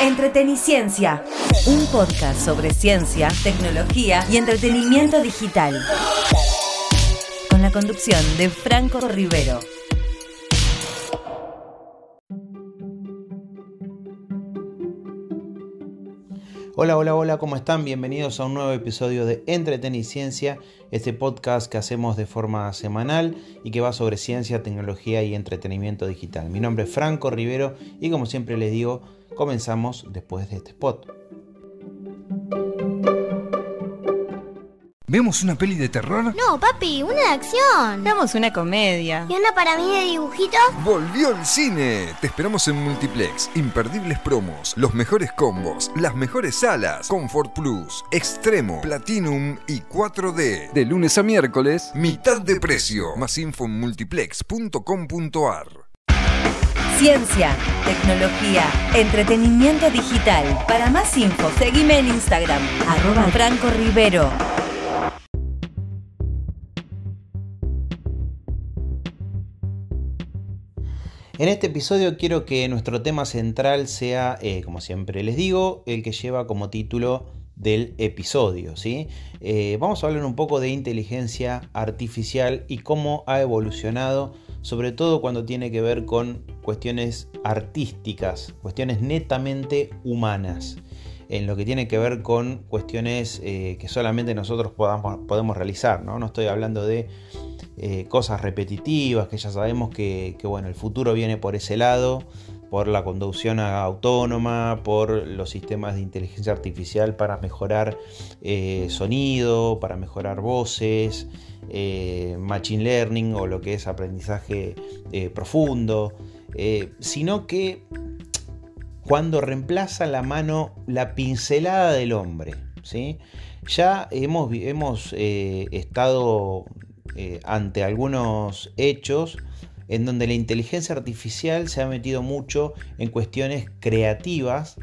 Entreteniciencia, un podcast sobre ciencia, tecnología y entretenimiento digital. Con la conducción de Franco Rivero. Hola, hola, hola, ¿cómo están? Bienvenidos a un nuevo episodio de Entreteniciencia, este podcast que hacemos de forma semanal y que va sobre ciencia, tecnología y entretenimiento digital. Mi nombre es Franco Rivero y como siempre les digo, comenzamos después de este spot. ¿Vemos una peli de terror? No, papi, una de acción. Veamos una comedia. ¿Y una para mí de dibujitos? ¡Volvió el cine! Te esperamos en Multiplex. Imperdibles promos, los mejores combos, las mejores salas, Comfort Plus, Extremo, Platinum y 4D. De lunes a miércoles, mitad de precio. Más info en multiplex.com.ar. Ciencia, tecnología, entretenimiento digital. Para más info, seguime en Instagram, arroba Franco Rivero. En este episodio quiero que nuestro tema central sea, eh, como siempre les digo, el que lleva como título del episodio. ¿sí? Eh, vamos a hablar un poco de inteligencia artificial y cómo ha evolucionado, sobre todo cuando tiene que ver con cuestiones artísticas, cuestiones netamente humanas en lo que tiene que ver con cuestiones eh, que solamente nosotros podamos, podemos realizar. ¿no? no estoy hablando de eh, cosas repetitivas, que ya sabemos que, bueno, el futuro viene por ese lado, por la conducción autónoma, por los sistemas de inteligencia artificial para mejorar eh, sonido, para mejorar voces, machine learning o lo que es aprendizaje profundo, sino que cuando reemplaza la mano, la pincelada del hombre. ¿sí? Ya hemos, hemos estado eh, ante algunos hechos en donde la inteligencia artificial se ha metido mucho en cuestiones creativas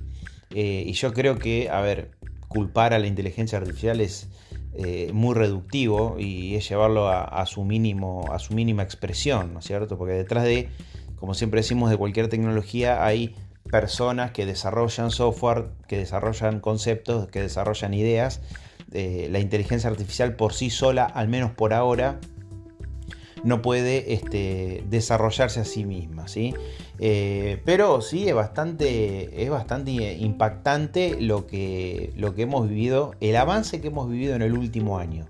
eh, y yo creo que, a ver, culpar a la inteligencia artificial es eh, muy reductivo y es llevarlo a, su mínimo, a su mínima expresión, ¿no es cierto? Porque detrás de, como siempre decimos, de cualquier tecnología hay personas que desarrollan software, que desarrollan conceptos, que desarrollan ideas eh, la inteligencia artificial por sí sola, al menos por ahora, no puede este, desarrollarse a sí misma. ¿sí? Eh, pero sí es bastante, es bastante impactante lo que, lo que hemos vivido, el avance que hemos vivido en el último año.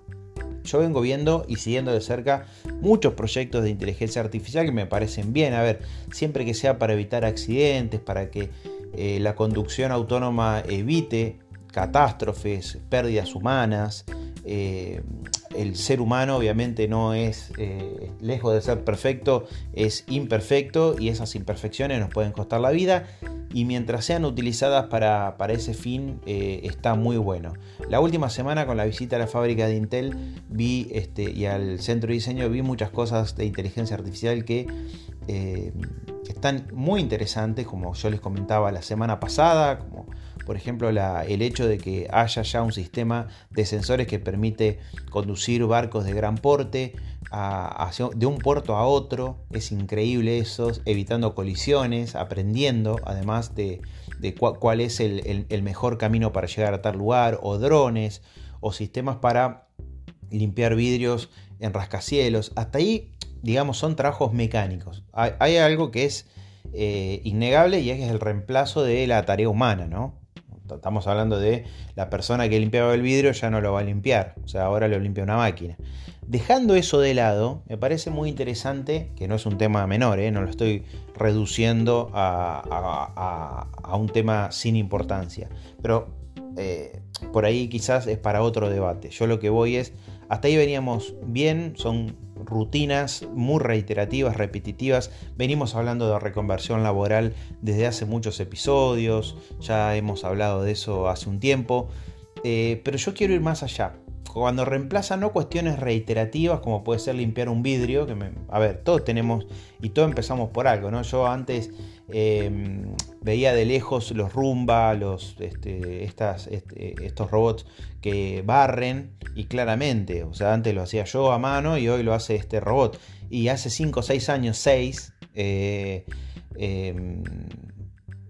Yo vengo viendo y siguiendo de cerca muchos proyectos de inteligencia artificial que me parecen bien. A ver, siempre que sea para evitar accidentes, para que eh, la conducción autónoma evite catástrofes, pérdidas humanas. Eh, el ser humano obviamente no es, eh, lejos de ser perfecto, es imperfecto y esas imperfecciones nos pueden costar la vida y mientras sean utilizadas para, ese fin eh, está muy bueno. La última semana con la visita a la fábrica de Intel vi este, y al centro de diseño vi muchas cosas de inteligencia artificial que están muy interesantes, como yo les comentaba la semana pasada, por ejemplo, el hecho de que haya ya un sistema de sensores que permite conducir barcos de gran porte de un puerto a otro. Es increíble eso, evitando colisiones, aprendiendo además de, cuál es el, mejor camino para llegar a tal lugar, o drones, o sistemas para limpiar vidrios en rascacielos. Hasta ahí, digamos, son trabajos mecánicos. Hay, algo que es eh, innegable y es el reemplazo de la tarea humana, ¿no? Estamos hablando de la persona que limpiaba el vidrio ya no lo va a limpiar, o sea, ahora lo limpia una máquina. Dejando eso de lado, me parece muy interesante, que no es un tema menor, ¿eh? no lo estoy reduciendo a, un tema sin importancia, pero eh, por ahí quizás es para otro debate. Yo lo que voy es, hasta ahí veníamos bien, son rutinas muy reiterativas, repetitivas. Venimos hablando de reconversión laboral desde hace muchos episodios, ya hemos hablado de eso hace un tiempo, eh, pero yo quiero ir más allá. Cuando reemplaza no cuestiones reiterativas como puede ser limpiar un vidrio, que a ver, todos tenemos y todos empezamos por algo, ¿no? Yo antes Em, veía de lejos los rumba, este, este, estos robots que barren y claramente, o sea, antes lo hacía yo a mano y hoy lo hace este robot. Y hace 5 o 6 años, 6, eh, em,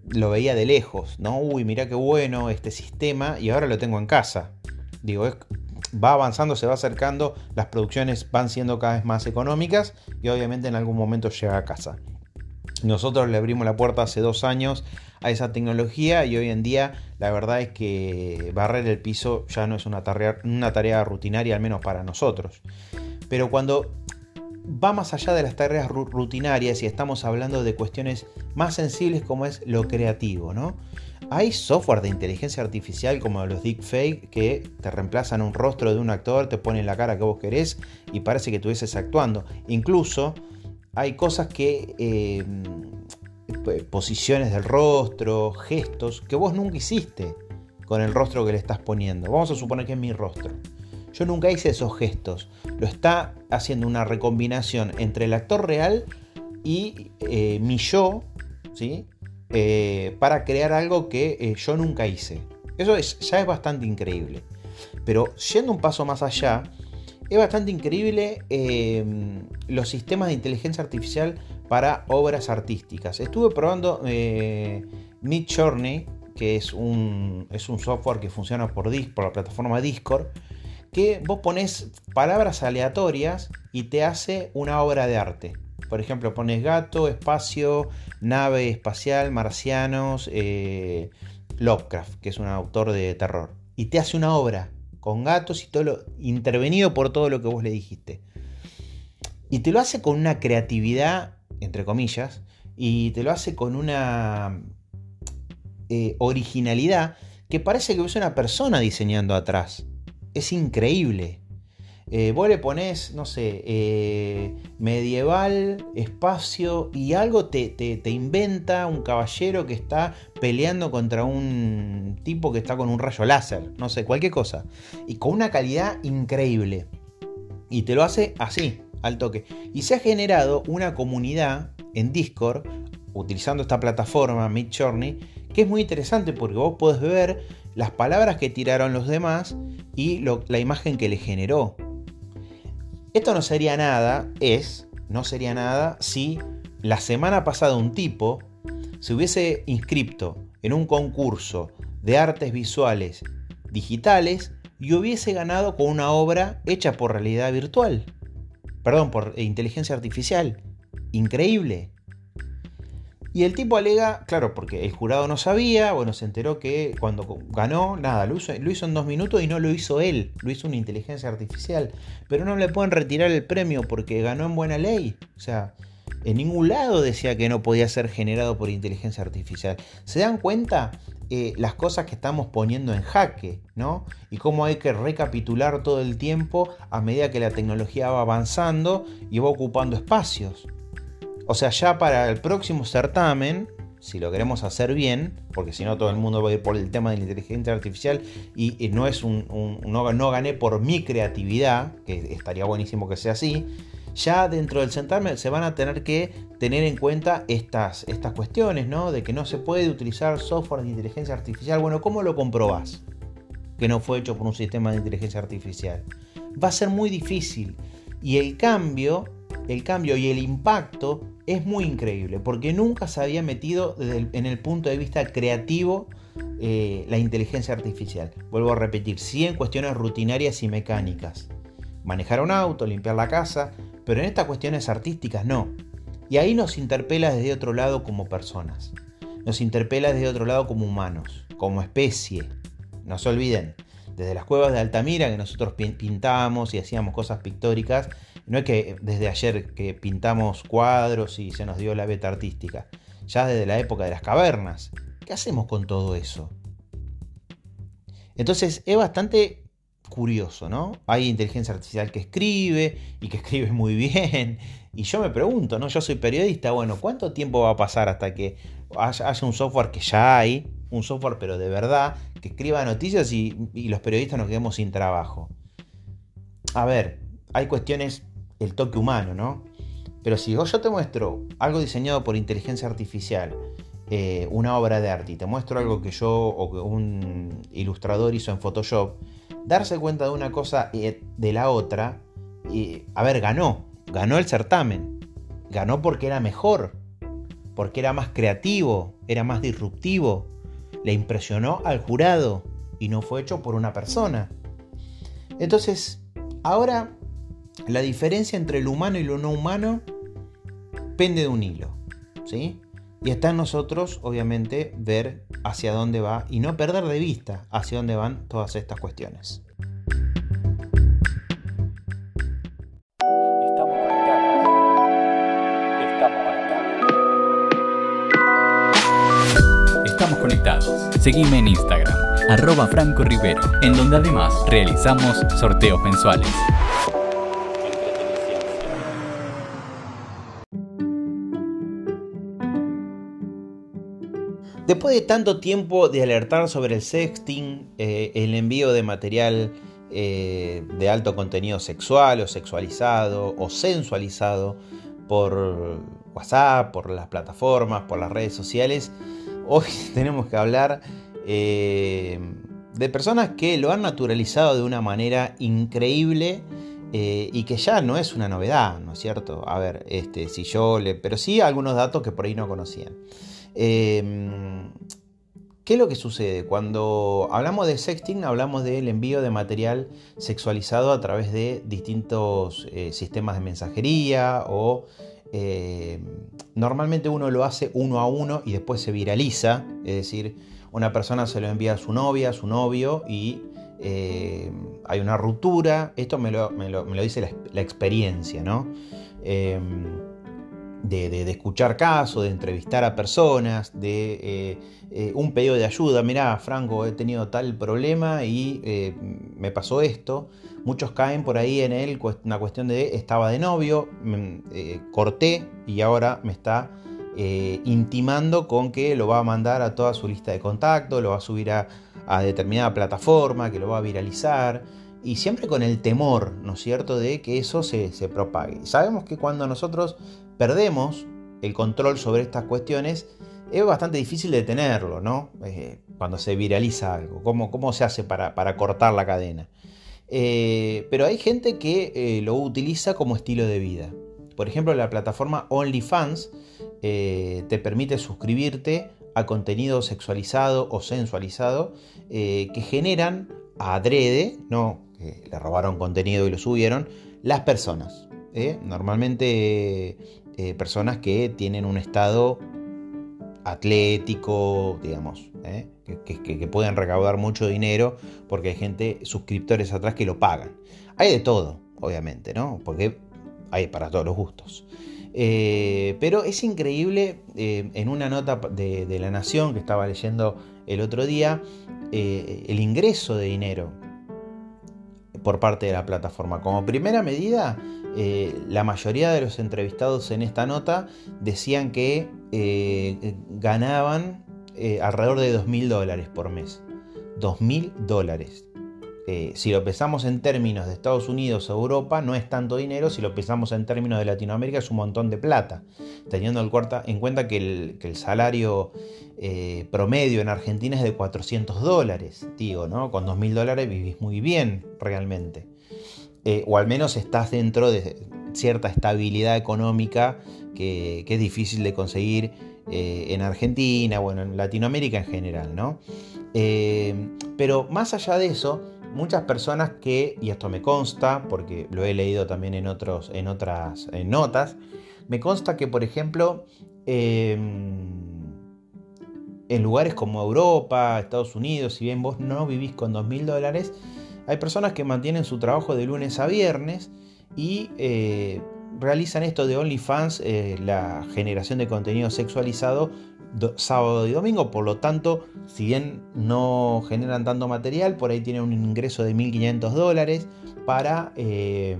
lo veía de lejos, ¿no? Uy, mira qué bueno este sistema y ahora lo tengo en casa. Digo, va avanzando, se va acercando, las producciones van siendo cada vez más económicas y obviamente en algún momento llega a casa. Nosotros le abrimos la puerta hace dos años a esa tecnología y hoy en día la verdad es que barrer el piso ya no es una tarea, rutinaria, al menos para nosotros. Pero cuando va más allá de las tareas rutinarias y estamos hablando de cuestiones más sensibles como es lo creativo, ¿no? Hay software de inteligencia artificial como los deepfake que te reemplazan un rostro de un actor, te ponen la cara que vos querés y parece que estuvieses actuando. Incluso hay cosas que... Eh, posiciones del rostro, gestos que vos nunca hiciste con el rostro que le estás poniendo. Vamos a suponer que es mi rostro. Yo nunca hice esos gestos. Lo está haciendo una recombinación entre el actor real y eh, mi yo, ¿sí? Eh, para crear algo que yo nunca hice. Eso es, ya es bastante increíble. Pero yendo un paso más allá, es bastante increíble los sistemas de inteligencia artificial para obras artísticas. Estuve probando Journey, que es un, es un software que funciona por, por la plataforma Discord que vos pones palabras aleatorias y te hace una obra de arte. Por ejemplo, pones gato, espacio, nave espacial, marcianos, eh, Lovecraft, que es un autor de terror. Y te hace una obra con gatos y todo lo intervenido por todo lo que vos le dijiste. Y te lo hace con una creatividad, entre comillas, y te lo hace con una eh, originalidad que parece que es una persona diseñando atrás es increíble. Eh, vos le pones, no sé, eh, medieval, espacio y algo te, te, inventa un caballero que está peleando contra un tipo que está con un rayo láser, no sé, cualquier cosa. Y con una calidad increíble. Y te lo hace así, al toque. Y se ha generado una comunidad en Discord, utilizando esta plataforma Midjourney, que es muy interesante porque vos podés ver las palabras que tiraron los demás y la imagen que le generó. Esto no sería nada, es, no sería nada si la semana pasada un tipo se hubiese inscrito en un concurso de artes visuales digitales y hubiese ganado con una obra hecha por realidad virtual. Perdón, por inteligencia artificial. Increíble. Y el tipo alega, claro, porque el jurado no sabía, bueno, se enteró que cuando ganó, nada, lo hizo, en dos minutos y no lo hizo él, lo hizo una inteligencia artificial. Pero no le pueden retirar el premio porque ganó en buena ley. O sea, en ningún lado decía que no podía ser generado por inteligencia artificial. ¿Se dan cuenta eh, las cosas que estamos poniendo en jaque, ¿no? Y cómo hay que recapitular todo el tiempo a medida que la tecnología va avanzando y va ocupando espacios. O sea, ya para el próximo certamen, si lo queremos hacer bien, porque si no todo el mundo va a ir por el tema de la inteligencia artificial y, no es un, no, gané por mi creatividad, que estaría buenísimo que sea así, ya dentro del certamen se van a tener que tener en cuenta estas, estas cuestiones, ¿no? De que no se puede utilizar software de inteligencia artificial. Bueno, ¿cómo lo comprobás? Que no fue hecho por un sistema de inteligencia artificial. Va a ser muy difícil. Y el cambio, el cambio y el impacto es muy increíble porque nunca se había metido en el punto de vista creativo eh, la inteligencia artificial. Vuelvo a repetir, sí en cuestiones rutinarias y mecánicas. Manejar un auto, limpiar la casa, pero en estas cuestiones artísticas no. Y ahí nos interpela desde otro lado como personas. Nos interpela desde otro lado como humanos, como especie. No se olviden, desde las cuevas de Altamira que nosotros pintábamos y hacíamos cosas pictóricas, no es que desde ayer que pintamos cuadros y se nos dio la beta artística, ya desde la época de las cavernas. ¿Qué hacemos con todo eso? Entonces es bastante curioso, ¿no? Hay inteligencia artificial que escribe y que escribe muy bien. Y yo me pregunto, ¿no? Yo soy periodista, bueno, ¿cuánto tiempo va a pasar hasta que haya, un software que ya hay, un software pero de verdad, que escriba noticias y, y los periodistas nos quedemos sin trabajo? A ver, hay cuestiones el toque humano, ¿no? Pero si yo te muestro algo diseñado por inteligencia artificial, eh, una obra de arte, y te muestro algo que yo o que un ilustrador hizo en Photoshop, darse cuenta de una cosa y de la otra, y, a ver, ganó, ganó el certamen, ganó porque era mejor, porque era más creativo, era más disruptivo, le impresionó al jurado y no fue hecho por una persona. Entonces, ahora la diferencia entre lo humano y lo no humano pende de un hilo, ¿sí? Y está en nosotros, obviamente, ver hacia dónde va y no perder de vista hacia dónde van todas estas cuestiones. Estamos conectados. Seguime en Instagram, arroba Franco Rivero, en donde además realizamos sorteos mensuales. Después de tanto tiempo de alertar sobre el sexting, eh, el envío de material eh, de alto contenido sexual o sexualizado o sensualizado por WhatsApp, por las plataformas, por las redes sociales, hoy tenemos que hablar eh, de personas que lo han naturalizado de una manera increíble. y que ya no es una novedad, ¿no es cierto? A ver, este, si yo le. Pero sí algunos datos que por ahí no conocían. Em, ¿Qué es lo que sucede? Cuando hablamos de sexting, hablamos del envío de material sexualizado a través de distintos eh, sistemas de mensajería o eh, normalmente uno lo hace uno a uno y después se viraliza, es decir, una persona se lo envía a su novia, a su novio y eh, hay una ruptura, esto me lo, dice la, la, experiencia, ¿no? De, escuchar casos, de entrevistar a personas, de eh, eh, un pedido de ayuda. Mirá, Franco, he tenido tal problema y eh, me pasó esto. Muchos caen por ahí en él una cuestión de estaba de novio, mm, corté y ahora me está intimando con que lo va a mandar a toda su lista de contactos, lo va a subir a, determinada plataforma, que lo va a viralizar y siempre con el temor, ¿no es cierto?, de que eso se, se, propague. Sabemos que cuando nosotros perdemos el control sobre estas cuestiones, es bastante difícil detenerlo, ¿no? Eh, cuando se viraliza algo, ¿cómo, cómo se hace para, cortar la cadena? Eh, pero hay gente que eh, lo utiliza como estilo de vida. Por ejemplo, la plataforma OnlyFans te permite suscribirte a contenido sexualizado o sensualizado que generan adrede, no le robaron contenido y lo subieron, las personas. Normalmente eh, personas que tienen un estado atlético, digamos, ¿eh? que, pueden recaudar mucho dinero porque hay gente, suscriptores atrás que lo pagan. Hay de todo, obviamente, ¿no? Porque hay para todos los gustos. Eh, pero es increíble, en una nota de, La Nación que estaba leyendo el otro día, el ingreso de dinero por parte de la plataforma. Como primera medida, eh, la mayoría de los entrevistados en esta nota decían que eh, ganaban eh, alrededor de 2.000 dólares por mes. 2.000 dólares. Si lo pensamos en términos de Estados Unidos o Europa, no es tanto dinero. Si lo pensamos en términos de Latinoamérica, es un montón de plata. Teniendo en cuenta que el, que el salario promedio en Argentina es de 400 dólares. Digo, ¿no? Con 2.000 dólares vivís muy bien realmente. Eh, o al menos estás dentro de cierta estabilidad económica que, es difícil de conseguir eh, en Argentina, bueno, en Latinoamérica en general, ¿no? Eh, pero más allá de eso, muchas personas que, y esto me consta, porque lo he leído también en, otros, en otras notas, me consta que, por ejemplo, em, en lugares como Europa, Estados Unidos, si bien vos no vivís con 2.000 dólares, hay personas que mantienen su trabajo de lunes a viernes y eh, realizan esto de OnlyFans, eh, la generación de contenido sexualizado sábado y domingo. Por lo tanto, si bien no generan tanto material, por ahí tienen un ingreso de 1.500 dólares para... Eh,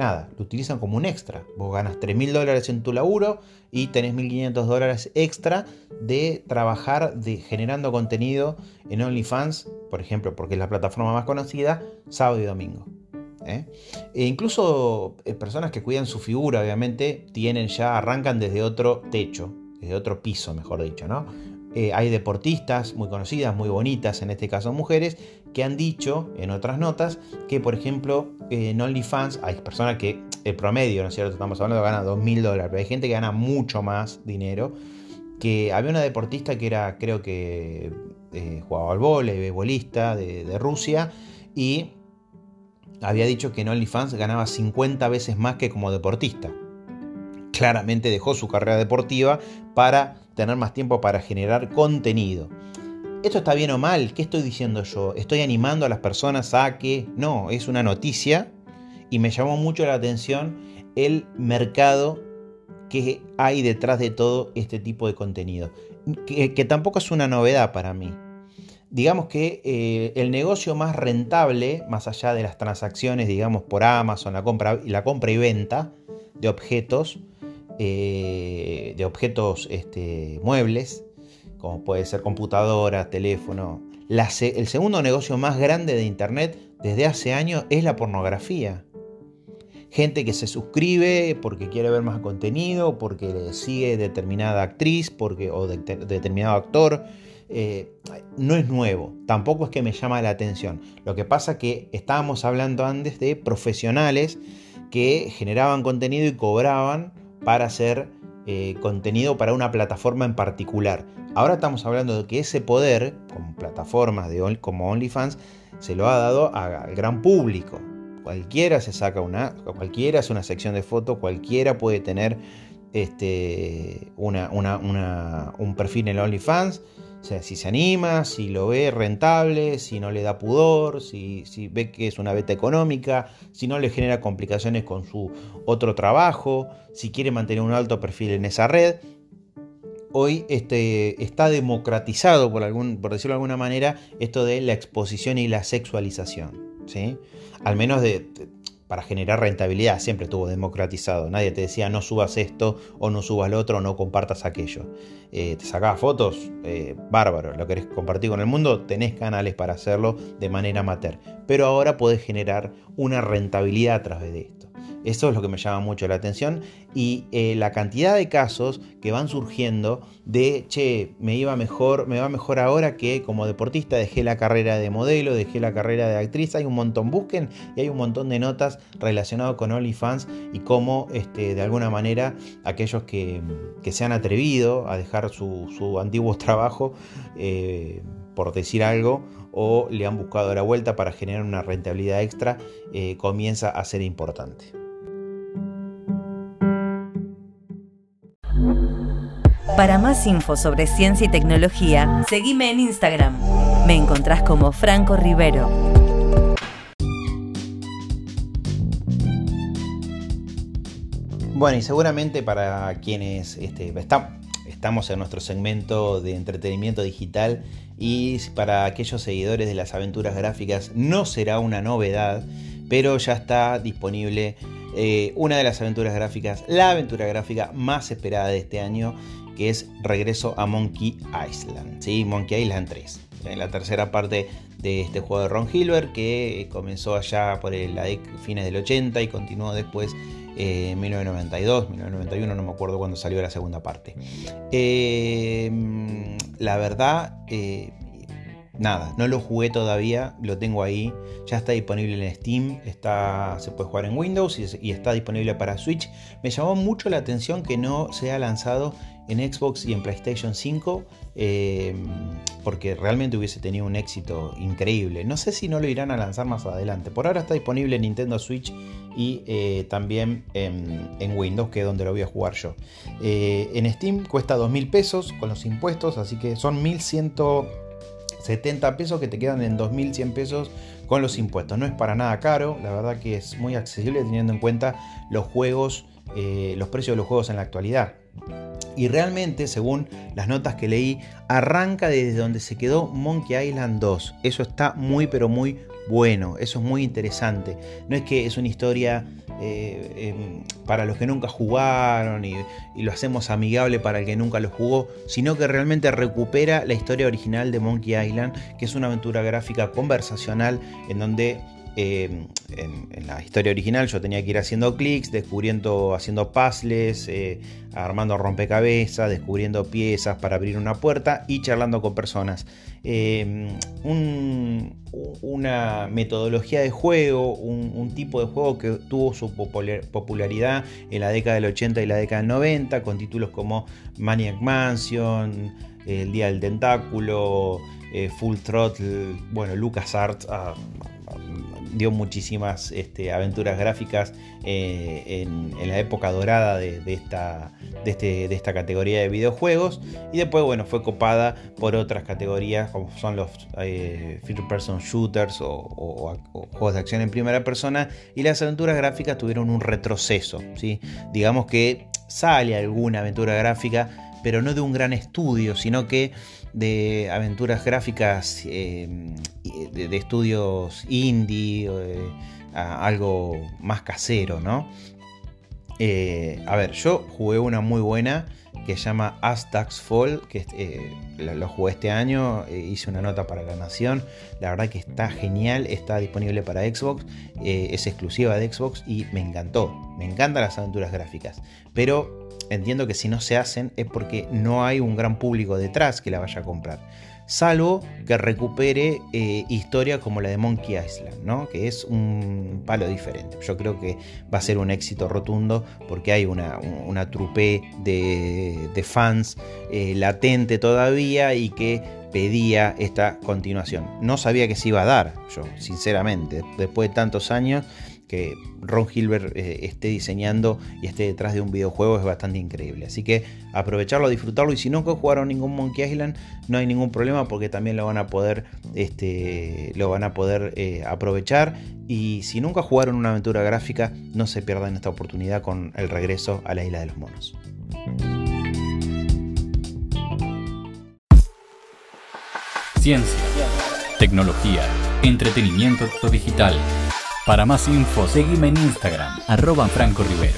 nada, lo utilizan como un extra. Vos ganas 3.000 dólares en tu laburo y tenés 1.500 dólares extra de trabajar de, generando contenido en OnlyFans, por ejemplo, porque es la plataforma más conocida, sábado y domingo. ¿eh? E incluso eh, personas que cuidan su figura, obviamente, tienen ya, arrancan desde otro techo, desde otro piso, mejor dicho, ¿no? Eh, hay deportistas muy conocidas, muy bonitas, en este caso mujeres, que han dicho en otras notas que, por ejemplo, en OnlyFans hay personas que el promedio, ¿no es cierto? Estamos hablando de gana 2.000 dólares, pero hay gente que gana mucho más dinero. Que había una deportista que era, creo que eh, jugaba al vóley, beisbolista de, de Rusia, y había dicho que en OnlyFans ganaba 50 veces más que como deportista. Claramente dejó su carrera deportiva para tener más tiempo para generar contenido. ¿Esto está bien o mal? ¿Qué estoy diciendo yo? ¿Estoy animando a las personas a que no? Es una noticia y me llamó mucho la atención el mercado que hay detrás de todo este tipo de contenido. Que, tampoco es una novedad para mí digamos que eh, el negocio más rentable, más allá de las transacciones, digamos, por Amazon, la compra, la compra y venta de objetos, eh, de objetos este, muebles, como puede ser computadora, teléfono. el segundo negocio más grande de Internet desde hace años es la pornografía. Gente que se suscribe porque quiere ver más contenido, porque sigue determinada actriz porque, o determinado actor eh, no es nuevo, tampoco es que me llama la atención. Lo que pasa que estábamos hablando antes de profesionales que generaban contenido y cobraban para hacer eh, contenido para una plataforma en particular. Ahora estamos hablando de que ese poder, como plataformas de, como OnlyFans, se lo ha dado al gran público. Cualquiera se saca una, cualquiera hace una sección de fotos, cualquiera puede tener este, una, un perfil en OnlyFans o sea, si se anima, si lo ve rentable, si no le da pudor, si, ve que es una beta económica, si no le genera complicaciones con su otro trabajo, si quiere mantener un alto perfil en esa red. Hoy este, está democratizado, por, algún, por decirlo de alguna manera, esto de la exposición y la sexualización. ¿sí? Al menos de, para generar rentabilidad, siempre estuvo democratizado. Nadie te decía no subas esto o no subas lo otro o no compartas aquello. Eh, te sacabas fotos, eh, bárbaro, lo querés compartir con el mundo, tenés canales para hacerlo de manera amateur. Pero ahora podés generar una rentabilidad a través de esto. Eso es lo que me llama mucho la atención y eh, la cantidad de casos que van surgiendo de, che, me iba mejor, me va mejor ahora que como deportista dejé la carrera de modelo, dejé la carrera de actriz, hay un montón, busquen y hay un montón de notas relacionadas con OnlyFans y cómo este, de alguna manera aquellos que, se han atrevido a dejar su, antiguo trabajo, eh, por decir algo, o le han buscado la vuelta para generar una rentabilidad extra, eh, comienza a ser importante. Para más info sobre ciencia y tecnología, seguime en Instagram. Me encontrás como Franco Rivero. Bueno, y seguramente para quienes este, estamos en nuestro segmento de entretenimiento digital y para aquellos seguidores de las aventuras gráficas no será una novedad, pero ya está disponible eh, una de las aventuras gráficas, la aventura gráfica más esperada de este año que es Regreso a Monkey Island, ¿sí? Monkey Island 3. La tercera parte de este juego de Ron Hilbert que comenzó allá por el, la fines del 80 y continuó después eh, en 1992, 1991, no me acuerdo cuándo salió la segunda parte. Eh, la verdad, eh, nada, no lo jugué todavía, lo tengo ahí, ya está disponible en Steam, está, se puede jugar en Windows y, está disponible para Switch. Me llamó mucho la atención que no se ha lanzado en Xbox y en PlayStation 5 eh, porque realmente hubiese tenido un éxito increíble. No sé si no lo irán a lanzar más adelante. Por ahora está disponible en Nintendo Switch y eh, también en, Windows, que es donde lo voy a jugar yo. Eh, en Steam cuesta 2.000 pesos con los impuestos, así que son 1.170 pesos que te quedan en 2.100 pesos con los impuestos. No es para nada caro, la verdad que es muy accesible teniendo en cuenta los juegos, los precios de los juegos en la actualidad. Y realmente, según las notas que leí, arranca desde donde se quedó Monkey Island 2. Eso está muy, pero muy bueno. Eso es muy interesante. No es que es una historia eh, em, para los que nunca jugaron y, lo hacemos amigable para el que nunca lo jugó, sino que realmente recupera la historia original de Monkey Island, que es una aventura gráfica conversacional en donde eh, en, la historia original yo tenía que ir haciendo clics, descubriendo, haciendo puzzles, eh, armando rompecabezas, descubriendo piezas para abrir una puerta y charlando con personas. Eh, una metodología de juego, un, tipo de juego que tuvo su popularidad en la década del 80 y la década del 90, con títulos como Maniac Mansion, El Día del Tentáculo, Full Throttle, bueno, LucasArts. Ah, dio muchísimas este, aventuras gráficas eh, en, la época dorada de, esta, este, de, esta categoría de videojuegos. Y después, bueno, fue copada por otras categorías como son los eh, First Person Shooters o, juegos de acción en primera persona. Y las aventuras gráficas tuvieron un retroceso. ¿sí? Digamos que sale alguna aventura gráfica, pero no de un gran estudio, sino que de aventuras gráficas eh, de, estudios indie, eh, algo más casero, ¿no? Eh, a ver, yo jugué una muy buena que se llama Astax Fall, que lo, jugué este año, hice una nota para la Nación, la verdad que está genial, está disponible para Xbox, es exclusiva de Xbox y me encantó, me encantan las aventuras gráficas, pero entiendo que si no se hacen es porque no hay un gran público detrás que la vaya a comprar. Salvo que recupere eh, historia como la de Monkey Island, ¿no? que es un palo diferente. Yo creo que va a ser un éxito rotundo porque hay una, una trupe de, fans eh, latente todavía y que pedía esta continuación. No sabía que se iba a dar, yo, sinceramente, después de tantos años que Ron Hilbert eh, esté diseñando y esté detrás de un videojuego es bastante increíble. Así que aprovecharlo, disfrutarlo y si nunca jugaron ningún Monkey Island no hay ningún problema porque también lo van a poder, este, lo van a poder eh, aprovechar y si nunca jugaron una aventura gráfica no se pierdan esta oportunidad con el regreso a la isla de los monos. Ciencia, tecnología, entretenimiento digital para más info, seguime en Instagram, arroba Franco Rivero.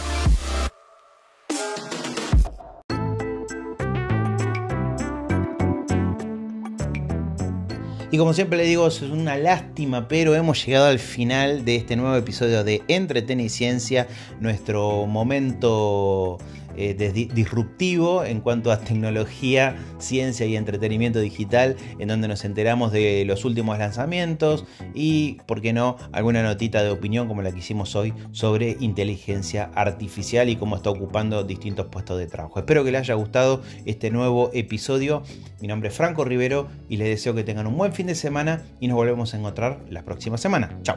Y como siempre le digo, es una lástima, pero hemos llegado al final de este nuevo episodio de Entreten Ciencia, nuestro momento eh, disruptivo en cuanto a tecnología, ciencia y entretenimiento digital, en donde nos enteramos de los últimos lanzamientos y, por qué no, alguna notita de opinión como la que hicimos hoy sobre inteligencia artificial y cómo está ocupando distintos puestos de trabajo. Espero que les haya gustado este nuevo episodio. Mi nombre es Franco Rivero y les deseo que tengan un buen fin de semana y nos volvemos a encontrar la próxima semana. Chao.